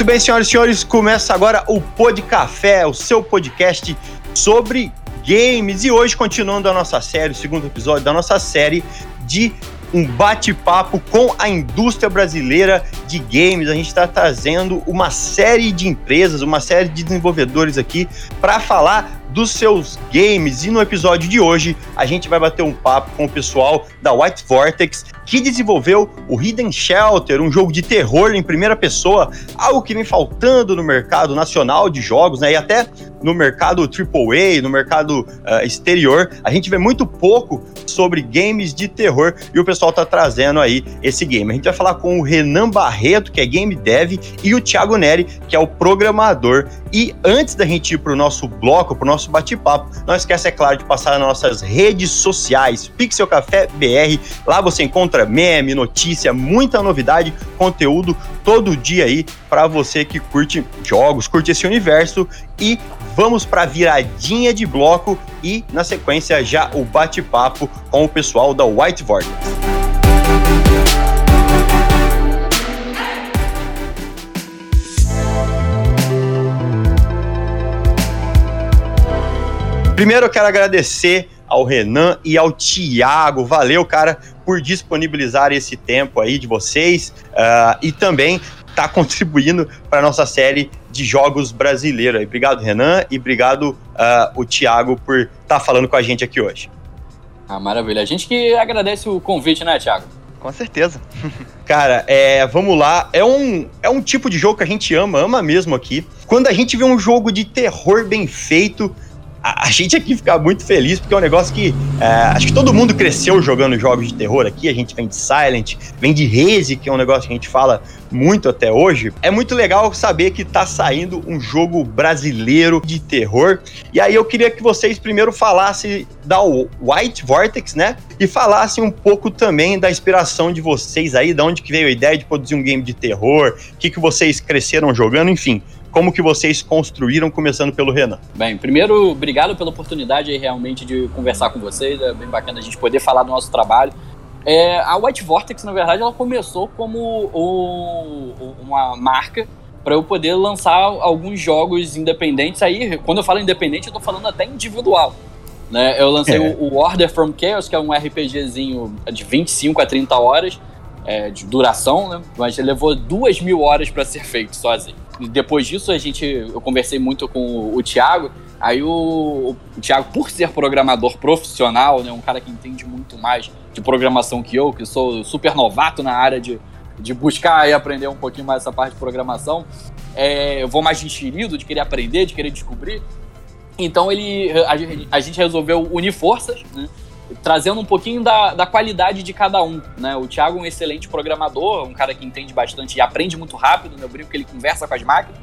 Muito bem, senhoras e senhores, começa agora o Pod Café, o seu podcast sobre games. E hoje, continuando a nossa série, o segundo episódio da nossa série de um bate-papo com a indústria brasileira de games. A gente está trazendo uma série de empresas, uma série de desenvolvedores aqui para falar dos seus games. E no episódio de hoje, a gente vai bater um papo com o pessoal da White Vortex, que desenvolveu o Hidden Shelter, um jogo de terror em primeira pessoa, algo que vem faltando no mercado nacional de jogos, né? E até no mercado AAA, no mercado uh, exterior, a gente vê muito pouco sobre games de terror e o pessoal tá trazendo aí esse game. A gente vai falar com o Renan Barreto, que é game dev, e o Thiago Neri, que é o programador. E antes da gente ir pro nosso bloco, pro nosso bate-papo, não esquece, é claro, de passar nas nossas redes sociais, Pixel Café BR. Lá você encontra meme, notícia, muita novidade, conteúdo todo dia aí para você que curte jogos, curte esse universo e vamos para viradinha de bloco e na sequência já o bate-papo com o pessoal da White Vortex. Primeiro eu quero agradecer ao Renan e ao Tiago. Valeu, cara, por disponibilizar esse tempo aí de vocês uh, e também tá contribuindo para a nossa série de jogos brasileiros. Obrigado, Renan, e obrigado uh, o Tiago por estar tá falando com a gente aqui hoje. Ah, maravilha. A gente que agradece o convite, né, Tiago? Com certeza. Cara, é, vamos lá. É um, é um tipo de jogo que a gente ama, ama mesmo aqui. Quando a gente vê um jogo de terror bem feito, a, a, gente aqui fica muito feliz, porque é um negócio que é, acho que todo mundo cresceu jogando jogos de terror aqui. A gente vem de Silent, vem de Reze, que é um negócio que a gente fala muito até hoje. É muito legal saber que tá saindo um jogo brasileiro de terror. E aí eu queria que vocês primeiro falassem da White Vortex, né? E falassem um pouco também da inspiração de vocês aí, de onde que veio a ideia de produzir um game de terror, o que, que vocês cresceram jogando, enfim como que vocês construíram, começando pelo Renan? Bem, primeiro, obrigado pela oportunidade aí, realmente de conversar com vocês, é bem bacana a gente poder falar do nosso trabalho. É, a White Vortex, na verdade, ela começou como o, uma marca para eu poder lançar alguns jogos independentes. Aí, quando eu falo independente, eu tô falando até individual. Né? Eu lancei é. o, Order from Chaos, que é um RPGzinho de 25 a 30 horas é, de duração, né? mas levou duas mil horas para ser feito sozinho depois disso a gente, eu conversei muito com o, Thiago. Aí o, o Thiago, por ser programador profissional, né, um cara que entende muito mais de programação que eu, que sou super novato na área de, de buscar e aprender um pouquinho mais essa parte de programação, é, eu vou mais enxerido de querer aprender, de querer descobrir. Então ele, a, a gente resolveu unir forças, né? Trazendo um pouquinho da, da qualidade de cada um, né? O Thiago é um excelente programador, um cara que entende bastante e aprende muito rápido, né? Eu brinco que ele conversa com as máquinas.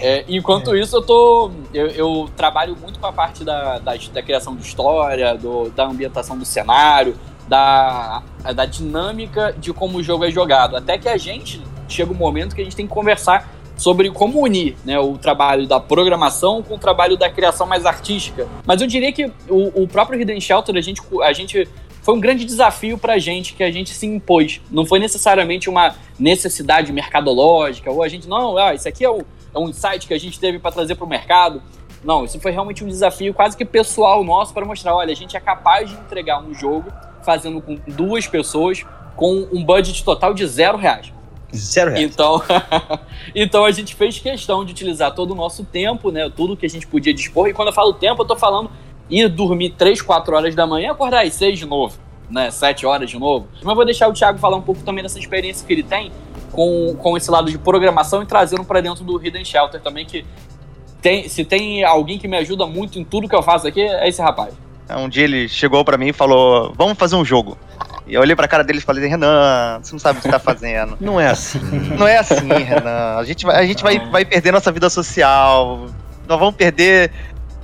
É, enquanto é. isso, eu tô. Eu, eu, trabalho muito com a parte da, da, da criação de história, do, da ambientação do cenário, da, da dinâmica de como o jogo é jogado. Até que a gente chega um momento que a gente tem que conversar sobre como unir né, o trabalho da programação com o trabalho da criação mais artística. Mas eu diria que o, o próprio Hidden Shelter, a gente, a gente foi um grande desafio para a gente que a gente se impôs. Não foi necessariamente uma necessidade mercadológica, ou a gente, não, ah, isso aqui é, o, é um insight que a gente teve para trazer para o mercado. Não, isso foi realmente um desafio quase que pessoal nosso para mostrar, olha, a gente é capaz de entregar um jogo fazendo com duas pessoas com um budget total de zero reais. Zero reais. Então, então a gente fez questão de utilizar todo o nosso tempo, né? Tudo que a gente podia dispor. E quando eu falo tempo, eu tô falando ir dormir 3, 4 horas da manhã e acordar às 6 de novo, né? 7 horas de novo. Mas vou deixar o Thiago falar um pouco também dessa experiência que ele tem com, com esse lado de programação e trazendo para dentro do Hidden Shelter também, que tem, se tem alguém que me ajuda muito em tudo que eu faço aqui, é esse rapaz. Um dia ele chegou para mim e falou: Vamos fazer um jogo. E eu olhei pra cara dele e falei, Renan, você não sabe o que tá fazendo. Não é assim. Não é assim, Renan. A gente vai, a gente vai, vai perder nossa vida social. nós vamos perder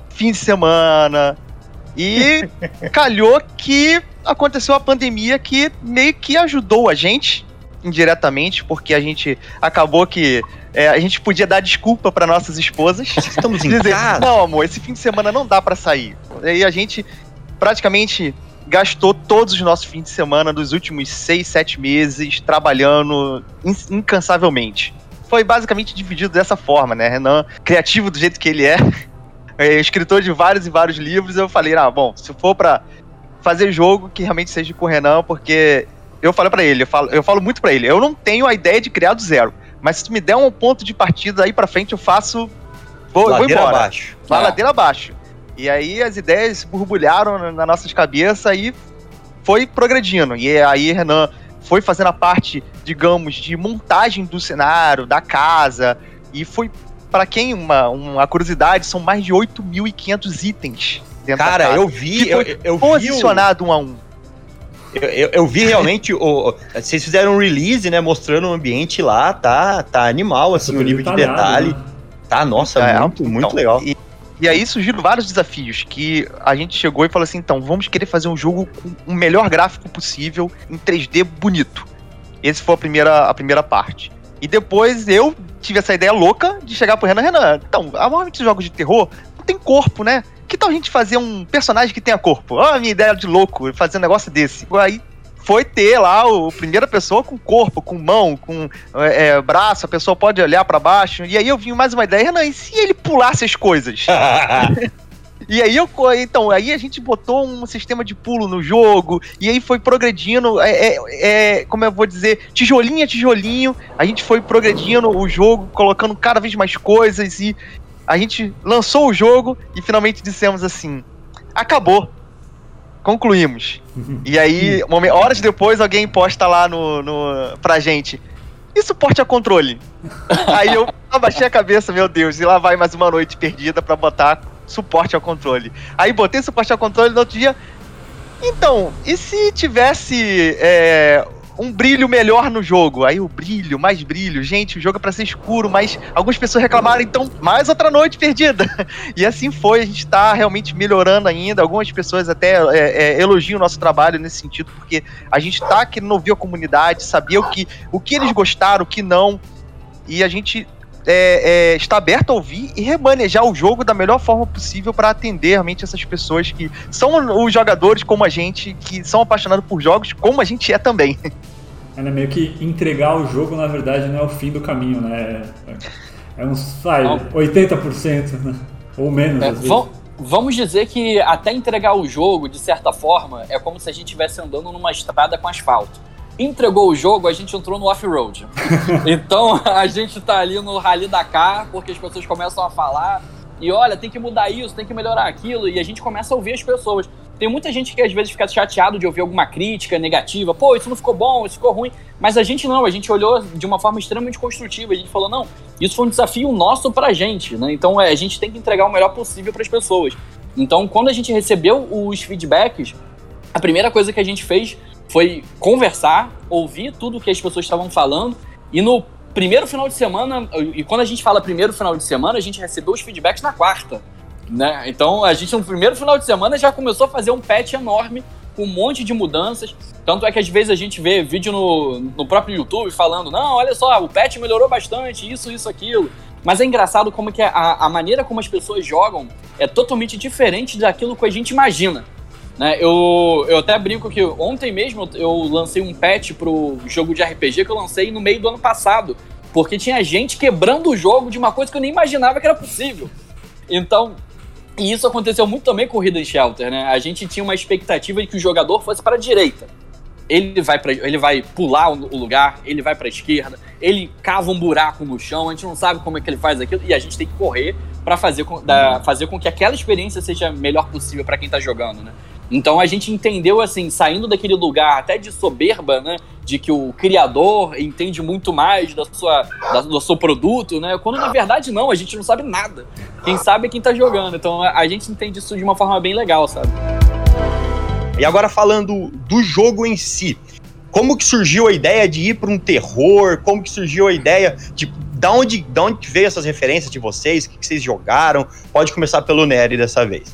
fim de semana. E calhou que aconteceu a pandemia que meio que ajudou a gente indiretamente, porque a gente acabou que é, a gente podia dar desculpa para nossas esposas. Estamos em dizer, casa. Não, amor, esse fim de semana não dá para sair. E a gente praticamente gastou todos os nossos fins de semana dos últimos seis, sete meses trabalhando incansavelmente. Foi basicamente dividido dessa forma, né? Renan, criativo do jeito que ele é, é escritor de vários e vários livros, eu falei, ah, bom, se for para fazer jogo que realmente seja com o Renan, porque eu falei para ele, eu falo, eu falo muito para ele, eu não tenho a ideia de criar do zero, mas se tu me der um ponto de partida aí para frente, eu faço vou, vou embora. abaixo. Vai é. ladeira abaixo. E aí as ideias borbulharam nas na nossas cabeças e foi progredindo. E aí Renan foi fazendo a parte, digamos, de montagem do cenário, da casa, e foi para quem uma, uma curiosidade, são mais de 8.500 itens dentro Cara, da casa. eu vi, eu, eu posicionado vi o... um a um. Eu, eu, eu, vi realmente o, vocês fizeram um release, né, mostrando o ambiente lá, tá, tá animal assim, o nível de detalhe. Né? Tá, nossa, é, muito, muito então, legal. E, e aí surgiram vários desafios que a gente chegou e falou assim: então, vamos querer fazer um jogo com o melhor gráfico possível em 3D bonito. Esse foi a primeira, a primeira parte. E depois eu tive essa ideia louca de chegar pro Renan, Renan, então, normalmente jogos de terror não tem corpo, né? Que tal a gente fazer um personagem que tenha corpo? Olha a minha ideia de louco, fazer um negócio desse. Aí foi ter lá o primeira pessoa com corpo, com mão, com é, é braço, a pessoa pode olhar para baixo. E aí eu vim mais uma ideia, Renan, e se ele pulasse as coisas? E aí eu, então, aí a gente botou um sistema de pulo no jogo, e aí foi progredindo, é, é, é, como eu vou dizer, tijolinho a tijolinho, a gente foi progredindo o jogo, colocando cada vez mais coisas, e a gente lançou o jogo e finalmente dissemos assim: acabou concluímos. Uhum. E aí, horas depois, alguém posta lá no, no, pra gente. E suporte a controle? aí eu abaixei a cabeça, meu Deus, e lá vai mais uma noite perdida para botar suporte ao controle. Aí botei suporte ao controle no outro dia. Então, e se tivesse é, um brilho melhor no jogo. Aí o brilho, mais brilho. Gente, o jogo é pra ser escuro, mas algumas pessoas reclamaram, então, mais outra noite perdida. E assim foi, a gente tá realmente melhorando ainda. Algumas pessoas até é, é, elogiam o nosso trabalho nesse sentido, porque a gente tá querendo ouvir a comunidade, saber o que, o que eles gostaram, o que não. E a gente é, é, está aberto a ouvir e remanejar o jogo da melhor forma possível para atender realmente essas pessoas que são os jogadores como a gente, que são apaixonados por jogos, como a gente é também. É né, meio que entregar o jogo, na verdade, não é o fim do caminho, né? É, é uns, sai, 80%, né? Ou menos, é, Vamos dizer que até entregar o jogo, de certa forma, é como se a gente estivesse andando numa estrada com asfalto entregou o jogo, a gente entrou no off-road. então a gente tá ali no Rally Dakar, porque as pessoas começam a falar. E olha, tem que mudar isso, tem que melhorar aquilo. E a gente começa a ouvir as pessoas. Tem muita gente que às vezes fica chateado de ouvir alguma crítica negativa. Pô, isso não ficou bom, isso ficou ruim. Mas a gente não, a gente olhou de uma forma extremamente construtiva. A gente falou, não, isso foi um desafio nosso pra gente, né? Então é, a gente tem que entregar o melhor possível para as pessoas. Então, quando a gente recebeu os feedbacks, a primeira coisa que a gente fez foi conversar, ouvir tudo que as pessoas estavam falando e no primeiro final de semana, e quando a gente fala primeiro final de semana, a gente recebeu os feedbacks na quarta, né? Então a gente no primeiro final de semana já começou a fazer um patch enorme com um monte de mudanças. Tanto é que às vezes a gente vê vídeo no, no próprio YouTube falando: não, olha só, o patch melhorou bastante, isso, isso, aquilo. Mas é engraçado como que a, a maneira como as pessoas jogam é totalmente diferente daquilo que a gente imagina. Né? Eu, eu até brinco que ontem mesmo eu lancei um patch pro jogo de RPG que eu lancei no meio do ano passado. Porque tinha gente quebrando o jogo de uma coisa que eu nem imaginava que era possível. Então, e isso aconteceu muito também com o Hidden Shelter, né? A gente tinha uma expectativa de que o jogador fosse para a direita. Ele vai, pra, ele vai pular o lugar, ele vai para a esquerda, ele cava um buraco no chão, a gente não sabe como é que ele faz aquilo, e a gente tem que correr para fazer, com, fazer com que aquela experiência seja melhor possível para quem está jogando, né? Então a gente entendeu assim, saindo daquele lugar até de soberba, né? De que o criador entende muito mais da sua, da, do seu produto, né? Quando na verdade não, a gente não sabe nada. Quem sabe é quem tá jogando. Então a gente entende isso de uma forma bem legal, sabe? E agora falando do jogo em si. Como que surgiu a ideia de ir para um terror? Como que surgiu a ideia de da onde, da onde veio essas referências de vocês? O que, que vocês jogaram? Pode começar pelo Nery dessa vez.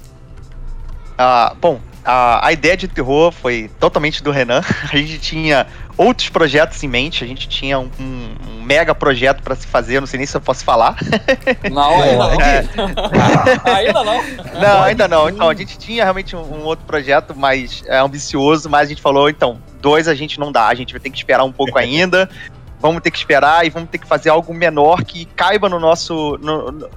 Ah, bom, a, a ideia de terror foi totalmente do Renan. A gente tinha outros projetos em mente, a gente tinha um, um mega projeto para se fazer, não sei nem se eu posso falar. Não, ainda não. É. ainda não. Não, ainda não. Então, a gente tinha realmente um, um outro projeto mais é, ambicioso, mas a gente falou, então, dois a gente não dá, a gente vai ter que esperar um pouco ainda, vamos ter que esperar e vamos ter que fazer algo menor que caiba no nosso. No, no,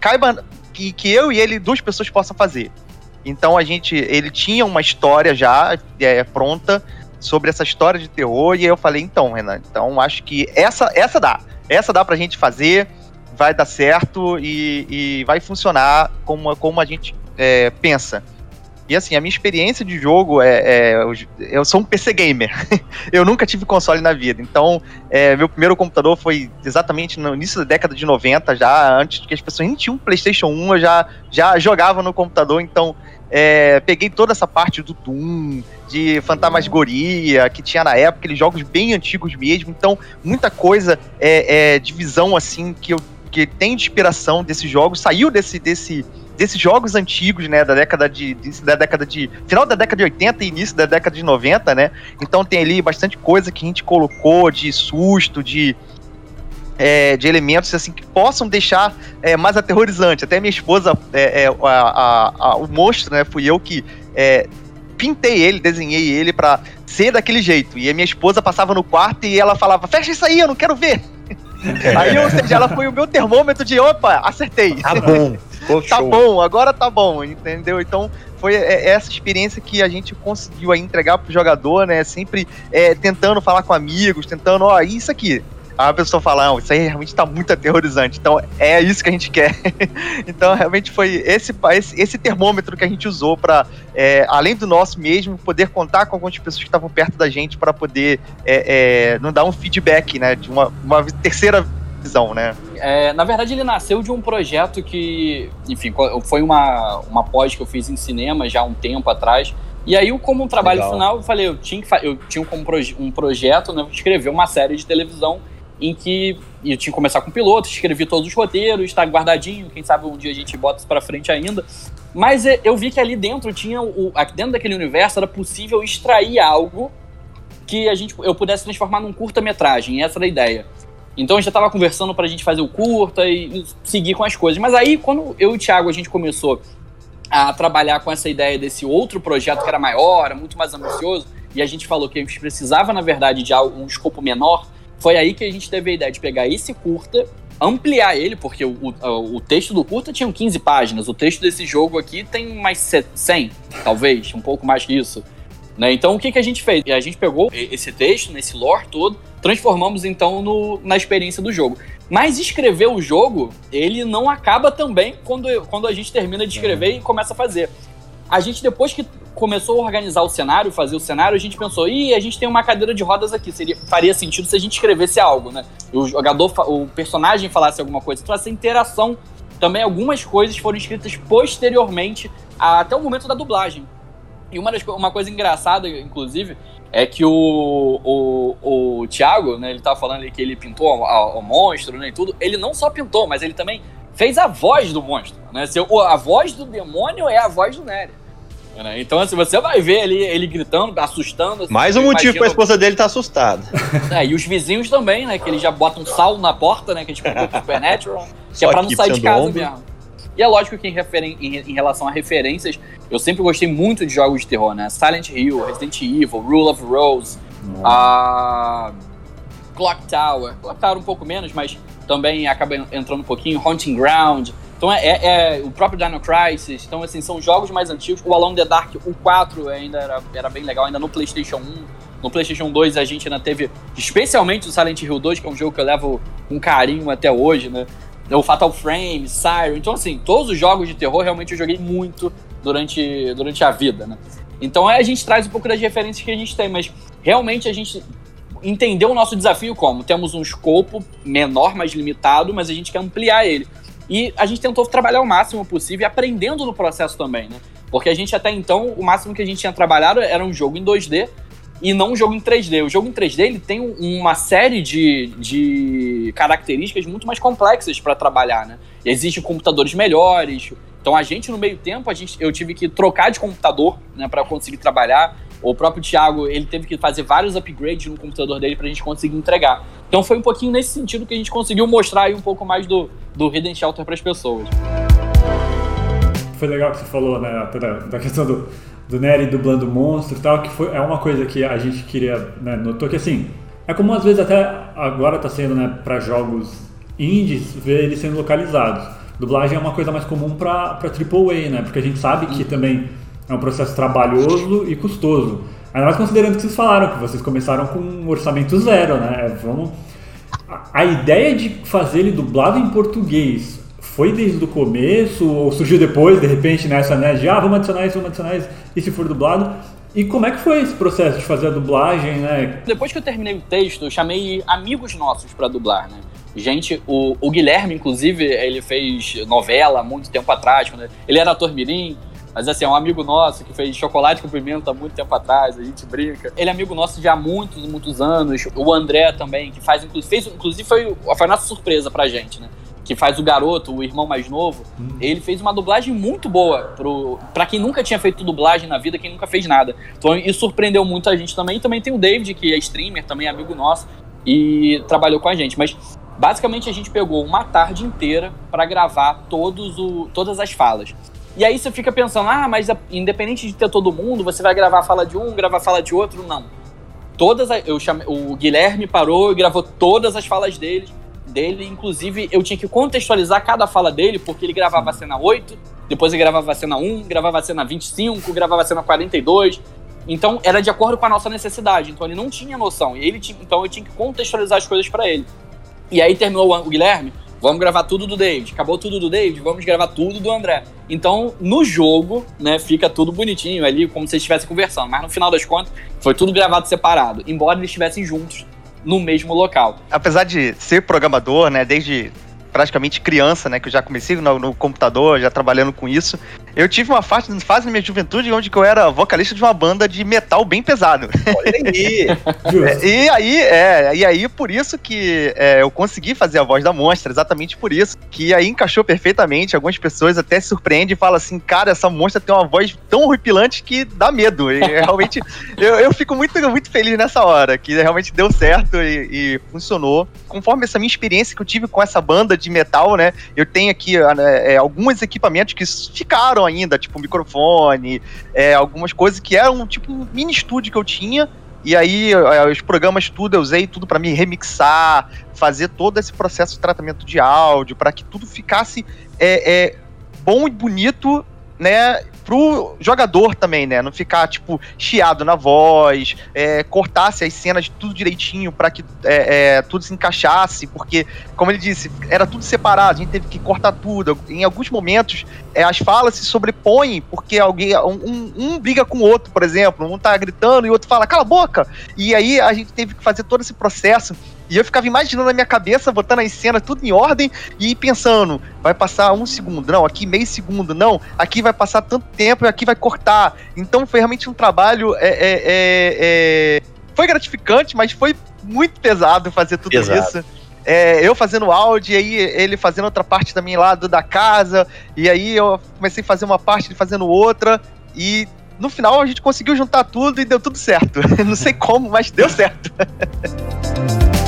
caiba que, que eu e ele, duas pessoas, possam fazer. Então a gente, ele tinha uma história já é, pronta sobre essa história de terror e eu falei, então, Renan, então acho que essa, essa dá, essa dá pra gente fazer, vai dar certo e, e vai funcionar como, como a gente é, pensa. E assim, a minha experiência de jogo é. é eu sou um PC gamer. eu nunca tive console na vida. Então, é, meu primeiro computador foi exatamente no início da década de 90, já antes que as pessoas nem tinham um PlayStation 1, eu já, já jogava no computador. Então, é, peguei toda essa parte do Doom, de Fantasmagoria, que tinha na época, aqueles jogos bem antigos mesmo. Então, muita coisa é, é de visão assim que eu que tem de inspiração desses jogos, saiu desse, desse, desses jogos antigos, né, da década de, da década de final da década de 80 e início da década de 90, né? Então tem ali bastante coisa que a gente colocou de susto, de é, de elementos assim que possam deixar é, mais aterrorizante. Até minha esposa, é, é, a, a, a, o monstro, né? Fui eu que é, pintei ele, desenhei ele para ser daquele jeito. E a minha esposa passava no quarto e ela falava: Fecha isso aí, eu não quero ver. aí, ou seja, ela foi o meu termômetro de opa, acertei. Tá bom. Tá bom, agora tá bom, entendeu? Então foi é, essa experiência que a gente conseguiu aí entregar pro jogador, né? Sempre é, tentando falar com amigos, tentando, ó, isso aqui, a pessoa fala, não, isso aí realmente tá muito aterrorizante. Então é isso que a gente quer. então realmente foi esse, esse, esse termômetro que a gente usou para, é, além do nosso mesmo, poder contar com algumas pessoas que estavam perto da gente para poder é, é, não dar um feedback, né? De uma, uma terceira visão, né? É, na verdade, ele nasceu de um projeto que, enfim, foi uma, uma pós que eu fiz em cinema já há um tempo atrás. E aí, como um trabalho Legal. final, eu falei, eu tinha, que, eu tinha como proje um projeto, né, escrever uma série de televisão em que eu tinha que começar com o piloto, escrevi todos os roteiros, está guardadinho, quem sabe um dia a gente bota isso para frente ainda. Mas é, eu vi que ali dentro tinha o, dentro daquele universo era possível extrair algo que a gente eu pudesse transformar num curta-metragem, essa era a ideia. Então a gente já estava conversando para a gente fazer o curta e, e seguir com as coisas. Mas aí quando eu e o Thiago a gente começou a trabalhar com essa ideia desse outro projeto que era maior, era muito mais ambicioso, e a gente falou que a gente precisava, na verdade, de um escopo menor, foi aí que a gente teve a ideia de pegar esse curta, ampliar ele, porque o, o, o texto do curta tinha 15 páginas, o texto desse jogo aqui tem mais 100, talvez, um pouco mais que isso. Né? Então o que, que a gente fez? A gente pegou esse texto, nesse lore todo, transformamos então no, na experiência do jogo. Mas escrever o jogo, ele não acaba também quando, quando a gente termina de escrever uhum. e começa a fazer. A gente, depois que começou a organizar o cenário, fazer o cenário, a gente pensou, ih, a gente tem uma cadeira de rodas aqui, seria, faria sentido se a gente escrevesse algo, né? O jogador, o personagem falasse alguma coisa. Então essa interação, também algumas coisas foram escritas posteriormente até o momento da dublagem. E uma, das, uma coisa engraçada, inclusive, é que o, o, o Thiago, né, ele tava falando ali que ele pintou o, o monstro, né, e tudo. Ele não só pintou, mas ele também fez a voz do monstro, né? Se, a voz do demônio é a voz do Nery. Né? Então, assim, você vai ver ele, ele gritando, assustando. Assim, Mais um motivo pra esposa dele estar tá assustada. É, e os vizinhos também, né? Que eles já botam sal na porta, né? Que é tipo um Supernatural. que é pra não sair de casa mesmo. E é lógico que em, em, em, relação a referências, eu sempre gostei muito de jogos de terror, né? Silent Hill, Resident Evil, Rule of Rose, a Clock Tower. Clock Tower um pouco menos, mas também acaba entrando um pouquinho. Haunting Ground. Então é, é, é, o próprio Dino Crisis. Então, assim, são jogos mais antigos. O Alone the Dark, o 4 ainda era, era bem legal, ainda no PlayStation 1. No PlayStation 2 a gente ainda teve, especialmente o Silent Hill 2, que é um jogo que eu levo com carinho até hoje, né? O Fatal Frame, Siren. Então, assim, todos os jogos de terror realmente eu joguei muito durante, durante a vida, né? Então a gente traz um pouco das referências que a gente tem, mas realmente a gente entendeu o nosso desafio como? Temos um escopo menor, mais limitado, mas a gente quer ampliar ele. E a gente tentou trabalhar o máximo possível, aprendendo no processo também, né? Porque a gente até então, o máximo que a gente tinha trabalhado era um jogo em 2D, e não um jogo em 3D. O jogo em 3D ele tem uma série de, de características muito mais complexas para trabalhar, né? Existem computadores melhores. Então a gente no meio tempo a gente, eu tive que trocar de computador, né, para conseguir trabalhar. O próprio Thiago ele teve que fazer vários upgrades no computador dele para a gente conseguir entregar. Então foi um pouquinho nesse sentido que a gente conseguiu mostrar aí um pouco mais do, do Hidden Shelter para as pessoas. Foi legal que você falou, né, da, questão do do Nery dublando monstro e tal, que foi, é uma coisa que a gente queria, né, notou que assim, é como às vezes até agora está sendo, né, para jogos indies, ver eles sendo localizados. Dublagem é uma coisa mais comum para AAA, né, porque a gente sabe que também é um processo trabalhoso e custoso. Ainda mais considerando que vocês falaram que vocês começaram com um orçamento zero, né, vamos... A ideia de fazer ele dublado em português foi desde o começo ou surgiu depois, de repente, nessa, né, de ah, vamos adicionar isso, vamos adicionar isso, e se for dublado? E como é que foi esse processo de fazer a dublagem, né? Depois que eu terminei o texto, eu chamei amigos nossos para dublar, né? Gente, o, o, Guilherme, inclusive, ele fez novela muito tempo atrás, quando ele era ator mirim, mas assim, é um amigo nosso que fez Chocolate com Pimenta há muito tempo atrás, a gente brinca. Ele é amigo nosso já há muitos, muitos anos. O André também, que faz, inclusive, fez, inclusive foi, foi a nossa surpresa pra gente, né? Que faz o garoto, o irmão mais novo, hum. ele fez uma dublagem muito boa pro, pra quem nunca tinha feito dublagem na vida, quem nunca fez nada. Então isso surpreendeu muito a gente também. Também tem o David, que é streamer, também é amigo nosso, e trabalhou com a gente. Mas basicamente a gente pegou uma tarde inteira para gravar todos o, todas as falas. E aí você fica pensando, ah, mas independente de ter todo mundo, você vai gravar a fala de um, gravar a fala de outro? Não. Todas eu chamei, o Guilherme parou e gravou todas as falas dele dele. Inclusive, eu tinha que contextualizar cada fala dele, porque ele gravava a cena 8, depois ele gravava a cena 1, gravava a cena 25, gravava a cena 42. Então, era de acordo com a nossa necessidade. Então, ele não tinha noção. E ele tinha, então, eu tinha que contextualizar as coisas para ele. E aí terminou o Guilherme, vamos gravar tudo do David. Acabou tudo do David, vamos gravar tudo do André. Então, no jogo, né, fica tudo bonitinho ali, como se estivessem conversando. Mas no final das contas, foi tudo gravado separado. Embora eles estivessem juntos no mesmo local. Apesar de ser programador, né, desde praticamente criança, né, que eu já comecei no, no computador, já trabalhando com isso, eu tive uma fase, fase na minha juventude onde eu era vocalista de uma banda de metal bem pesado. Olha aí! e aí, é, e aí por isso que é, eu consegui fazer a voz da monstra, exatamente por isso, que aí encaixou perfeitamente. Algumas pessoas até se surpreendem e falam assim, cara, essa monstra tem uma voz tão horripilante que dá medo. E realmente, eu, eu fico muito, muito feliz nessa hora, que realmente deu certo e, e funcionou. Conforme essa minha experiência que eu tive com essa banda de metal, né, eu tenho aqui né, é, alguns equipamentos que ficaram ainda, tipo microfone, é, algumas coisas que eram tipo um mini estúdio que eu tinha. E aí, é, os programas tudo, eu usei tudo para me remixar, fazer todo esse processo de tratamento de áudio, para que tudo ficasse é, é, bom e bonito, né? Pro jogador também, né? Não ficar, tipo, chiado na voz, é, cortasse as cenas tudo direitinho para que é, é, tudo se encaixasse, porque, como ele disse, era tudo separado, a gente teve que cortar tudo. Em alguns momentos, é, as falas se sobrepõem, porque alguém, um, um, um, briga com o outro, por exemplo, um tá gritando e o outro fala, cala a boca! E aí a gente teve que fazer todo esse processo e eu ficava imaginando na minha cabeça, botando as cenas tudo em ordem e pensando, vai passar um segundo, não, aqui meio segundo, não, aqui vai passar tanto tempo e aqui vai cortar. Então foi realmente um trabalho. É, é, é, é foi gratificante, mas foi muito pesado fazer tudo pesado. isso. É, eu fazendo áudio, e aí ele fazendo outra parte também lá do, da casa, e aí eu comecei a fazer uma parte, ele fazendo outra, e no final a gente conseguiu juntar tudo e deu tudo certo. Não sei como, mas deu certo.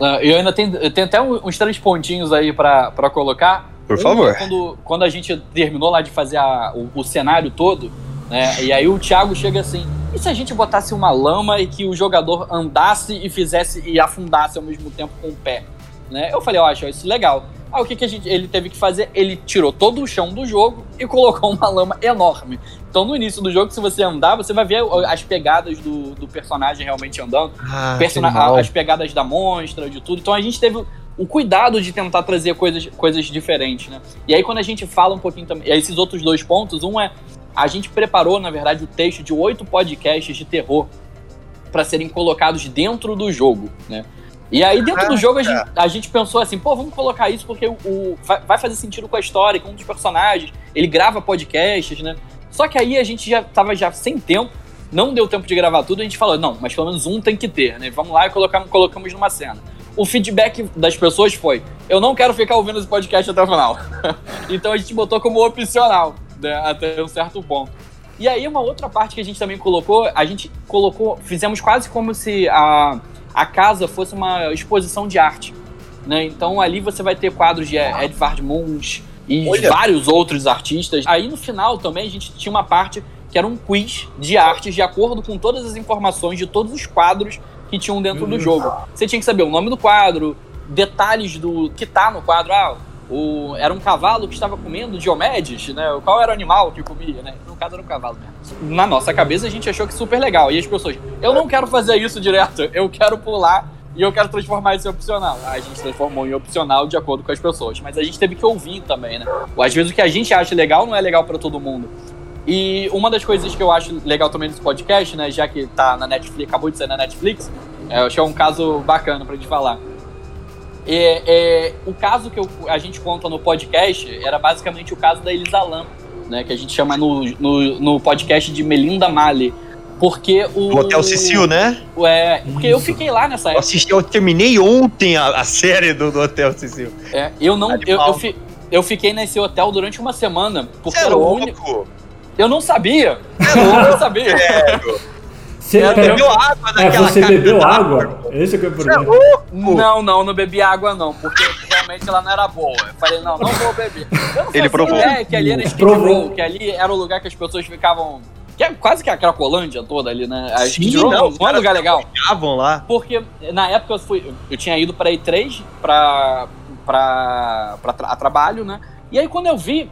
Uh, eu ainda tenho, eu tenho até uns três pontinhos aí para colocar. Por um, favor. Quando, quando a gente terminou lá de fazer a, o, o, cenário todo, né? E aí o Thiago chega assim: e se a gente botasse uma lama e que o jogador andasse e fizesse e afundasse ao mesmo tempo com o pé? Né? Eu falei, eu acho isso legal. Ah, o que, que a gente, ele teve que fazer? Ele tirou todo o chão do jogo e colocou uma lama enorme. Então, no início do jogo, se você andar, você vai ver as pegadas do, do personagem realmente andando. Ah, Persona as pegadas da monstra, de tudo. Então, a gente teve o cuidado de tentar trazer coisas, coisas diferentes, né? E aí, quando a gente fala um pouquinho também... Esses outros dois pontos, um é... A gente preparou, na verdade, o texto de oito podcasts de terror para serem colocados dentro do jogo, né? E aí, dentro do jogo, a gente, a gente, pensou assim, pô, vamos colocar isso porque o, o, vai fazer sentido com a história, com um dos personagens. Ele grava podcasts, né? Só que aí a gente já tava já sem tempo Não deu tempo de gravar tudo, a gente falou, não, mas pelo menos um tem que ter, né? Vamos lá e colocamos, colocamos numa cena. O feedback das pessoas foi: eu não quero ficar ouvindo esse podcast até o final. então a gente botou como opcional, né, até um certo ponto. E aí, uma outra parte que a gente também colocou, a gente colocou, fizemos quase como se a, a casa fosse uma exposição de arte. Né? Então ali você vai ter quadros de Edvard Munch e Olha. vários outros artistas. Aí no final também a gente tinha uma parte que era um quiz de artes de acordo com todas as informações de todos os quadros que tinham dentro do jogo. Você tinha que saber o nome do quadro, detalhes do que tá no quadro. Ah, o, era um cavalo que estava comendo Diomedes, né? Qual era o animal que comia, né? No caso era um cavalo mesmo. Na nossa cabeça a gente achou que super legal. E as pessoas, eu não quero fazer isso direto, eu quero pular e eu quero transformar isso em opcional. A gente transformou em opcional de acordo com as pessoas. Mas a gente teve que ouvir também, né? Às vezes o que a gente acha legal não é legal para todo mundo. E uma das coisas que eu acho legal também nesse podcast, né? Já que tá na Netflix, acabou de ser na Netflix, é, eu achei um caso bacana pra gente falar. É, é, o caso que eu, a gente conta no podcast era basicamente o caso da Elisa Lam, né? Que a gente chama no, no, no podcast de Melinda Mali porque o. Hotel Cecil, né? É, porque Isso. eu fiquei lá nessa época. Eu, assisti, eu terminei ontem a, a série do, do, Hotel Cecil. É, eu não. Eu, eu, fi, eu, fiquei nesse hotel durante uma semana. Porque é era o único. Eu não sabia. Eu não sabia. Você bebeu água daquela É, você bebeu água? Esse é o problema. Não, não, não bebi água não, porque realmente ela não era boa. Eu falei, não, não vou beber. Eu não Ele provou. ideia que ali era Skid Row, que ali era o lugar que as pessoas ficavam que é quase que a Cracolândia toda ali, né? A Sim, Row, não, não é um lugar legal. lá. Porque na época eu, fui, eu tinha ido pra E3 pra, pra, pra tra a trabalho, né? E aí quando eu vi,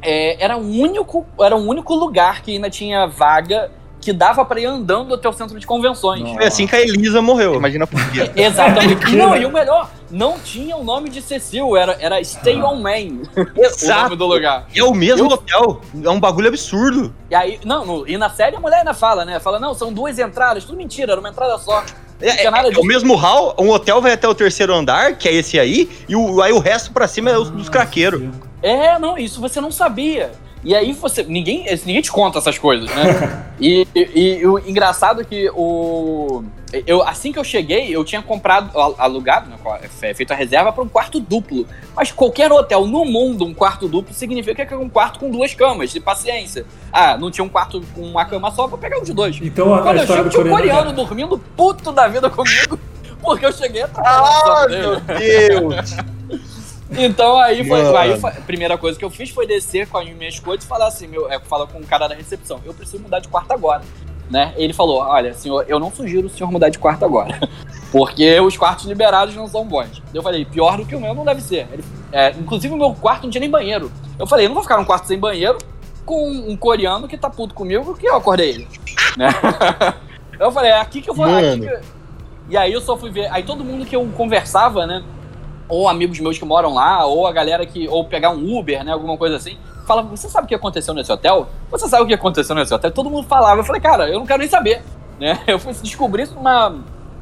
é, era, um único, era um único lugar que ainda tinha vaga que dava para ir andando até o centro de convenções. Foi assim que a Elisa morreu. Imagina por quê. Exatamente. não, e o melhor, não tinha o nome de Cecil, era, era Stay on Main. Exato. o nome do lugar. É o mesmo Eu... hotel. É um bagulho absurdo. E aí, não, no, e na série a mulher ainda fala, né? Fala, não, são duas entradas, tudo mentira, era uma entrada só. É, é, é o mesmo hall, um hotel vai até o terceiro andar, que é esse aí, e o, aí o resto pra cima é os dos craqueiros. É, não, isso você não sabia. E aí você. Ninguém, ninguém te conta essas coisas, né? e, e, e, o engraçado é que o. Eu, assim que eu cheguei, eu tinha comprado, alugado, né, é feito a reserva para um quarto duplo. Mas qualquer hotel no mundo, um quarto duplo, significa que é um quarto com duas camas, de paciência. Ah, não tinha um quarto com uma cama só, vou pegar um de dois. Então, Quando eu chego, tinha um coreano é... dormindo puto da vida comigo, porque eu cheguei atrasado. Ah, meu Deus! Então aí foi, aí foi, A primeira coisa que eu fiz foi descer com as minhas coisas e falar assim: meu, é, falar com o cara da recepção, eu preciso mudar de quarto agora. Né? Ele falou: Olha, senhor, eu não sugiro o senhor mudar de quarto agora. Porque os quartos liberados não são bons. Eu falei, pior do que o meu não deve ser. Ele, é, inclusive o meu quarto não tinha nem banheiro. Eu falei, eu não vou ficar num quarto sem banheiro com um coreano que tá puto comigo que eu acordei ele. né? Eu falei, é aqui que eu vou. Que... E aí eu só fui ver. Aí todo mundo que eu conversava, né? Ou amigos meus que moram lá, ou a galera que. ou pegar um Uber, né? Alguma coisa assim. Fala, você sabe o que aconteceu nesse hotel? Você sabe o que aconteceu nesse hotel? Todo mundo falava. Eu falei, cara, eu não quero nem saber. Né? Eu fui descobrir isso numa,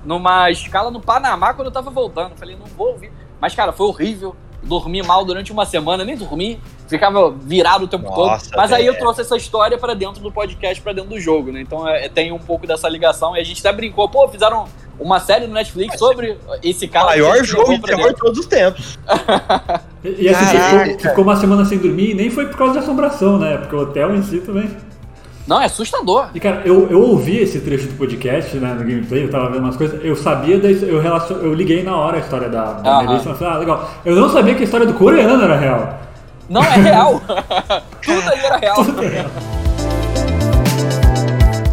numa escala no Panamá quando eu tava voltando. Eu falei, não vou ouvir. Mas, cara, foi horrível. Dormi mal durante uma semana, nem dormi. Ficava virado o tempo Nossa, todo. Mas aí eu trouxe essa história para dentro do podcast, para dentro do jogo, né? Então é, tem um pouco dessa ligação. E a gente até brincou, pô, fizeram uma série no Netflix sobre esse cara. Maior jogo de terror de todos os tempos. e, e assim, ficou, ficou, uma semana sem dormir e nem foi por causa da assombração, né? Porque o hotel em si também. Não, é assustador. E cara, eu, eu ouvi esse trecho do podcast, né, no gameplay, eu tava vendo umas coisas, eu sabia da eu, relacion, eu liguei na hora a história da, da uh -huh. Melissa, falei, ah, legal. Eu não sabia que a história do coreano era real. Não, é real. Tudo ali era real. Tudo é real.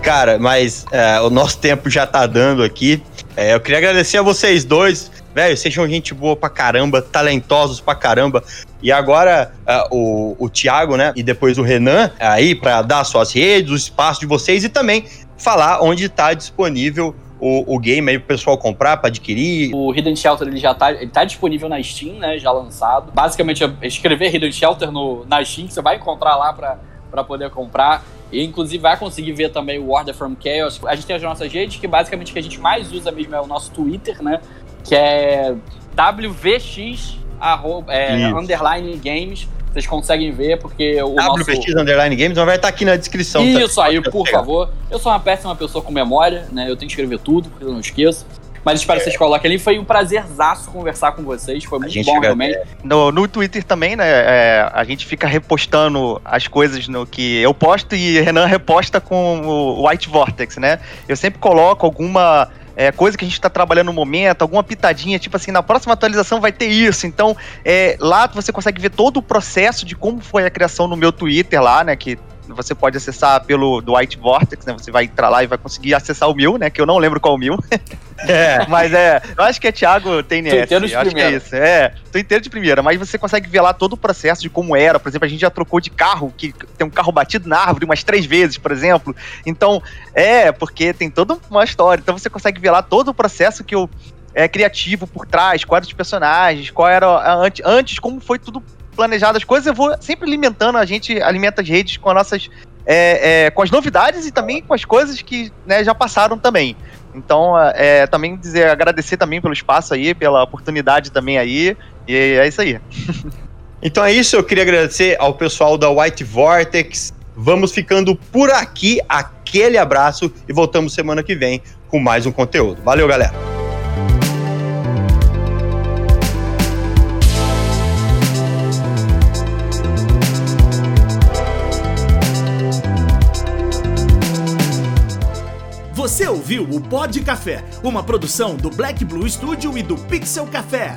Cara, mas é, o nosso tempo já tá dando aqui. É, eu queria agradecer a vocês dois. Velho, sejam gente boa pra caramba, talentosos pra caramba. E agora uh, o, o Thiago, né? E depois o Renan aí para dar suas redes, o espaço de vocês e também falar onde está disponível o, o, game aí pro pessoal comprar, para adquirir. O Hidden Shelter ele já tá, ele tá disponível na Steam, né? Já lançado. Basicamente, é escrever Hidden Shelter no, na Steam, você vai encontrar lá para poder comprar. E inclusive vai conseguir ver também o Order from Chaos. A gente tem as nossas redes, que basicamente o que a gente mais usa mesmo é o nosso Twitter, né? Que é WVX arroba, é, underline games. vocês conseguem ver, porque o WPX nosso... Underline Games, mas vai estar aqui na descrição. Tá? Isso tá? aí, por favor. Eu sou uma péssima pessoa com memória, né? Eu tenho que escrever tudo, porque eu não esqueço. Mas espero é. que vocês coloquem ali. Foi um prazerzaço conversar com vocês. Foi muito bom, realmente. No, no Twitter também, né? É, a gente fica repostando as coisas no que eu posto e Renan reposta com o White Vortex, né? Eu sempre coloco alguma é, coisa que a gente está trabalhando no momento, alguma pitadinha, tipo assim, na próxima atualização vai ter isso. Então, é, lá você consegue ver todo o processo de como foi a criação no meu Twitter lá, né? Que você pode acessar pelo do White Vortex, né? Você vai entrar lá e vai conseguir acessar o mil, né? Que eu não lembro qual é o mil. é, mas é, eu acho que é Thiago TNS. Tô de acho primeira. que é isso. É, tô inteiro de primeira, mas você consegue ver lá todo o processo de como era. Por exemplo, a gente já trocou de carro, que tem um carro batido na árvore umas três vezes, por exemplo. Então, é, porque tem toda uma história. Então você consegue ver lá todo o processo que eu é, criativo por trás, quais os personagens, qual era antes, antes como foi tudo planejado as coisas, eu vou sempre alimentando, a gente alimenta as redes com as nossas. É, é, com as novidades e também com as coisas que né, já passaram também. Então, é, também dizer, agradecer também pelo espaço aí, pela oportunidade também aí. E é isso aí. então é isso, eu queria agradecer ao pessoal da White Vortex. Vamos ficando por aqui. Aquele abraço e voltamos semana que vem com mais um conteúdo. Valeu, galera! Você ouviu o Pod Café, uma produção do Black Blue Studio e do Pixel Café.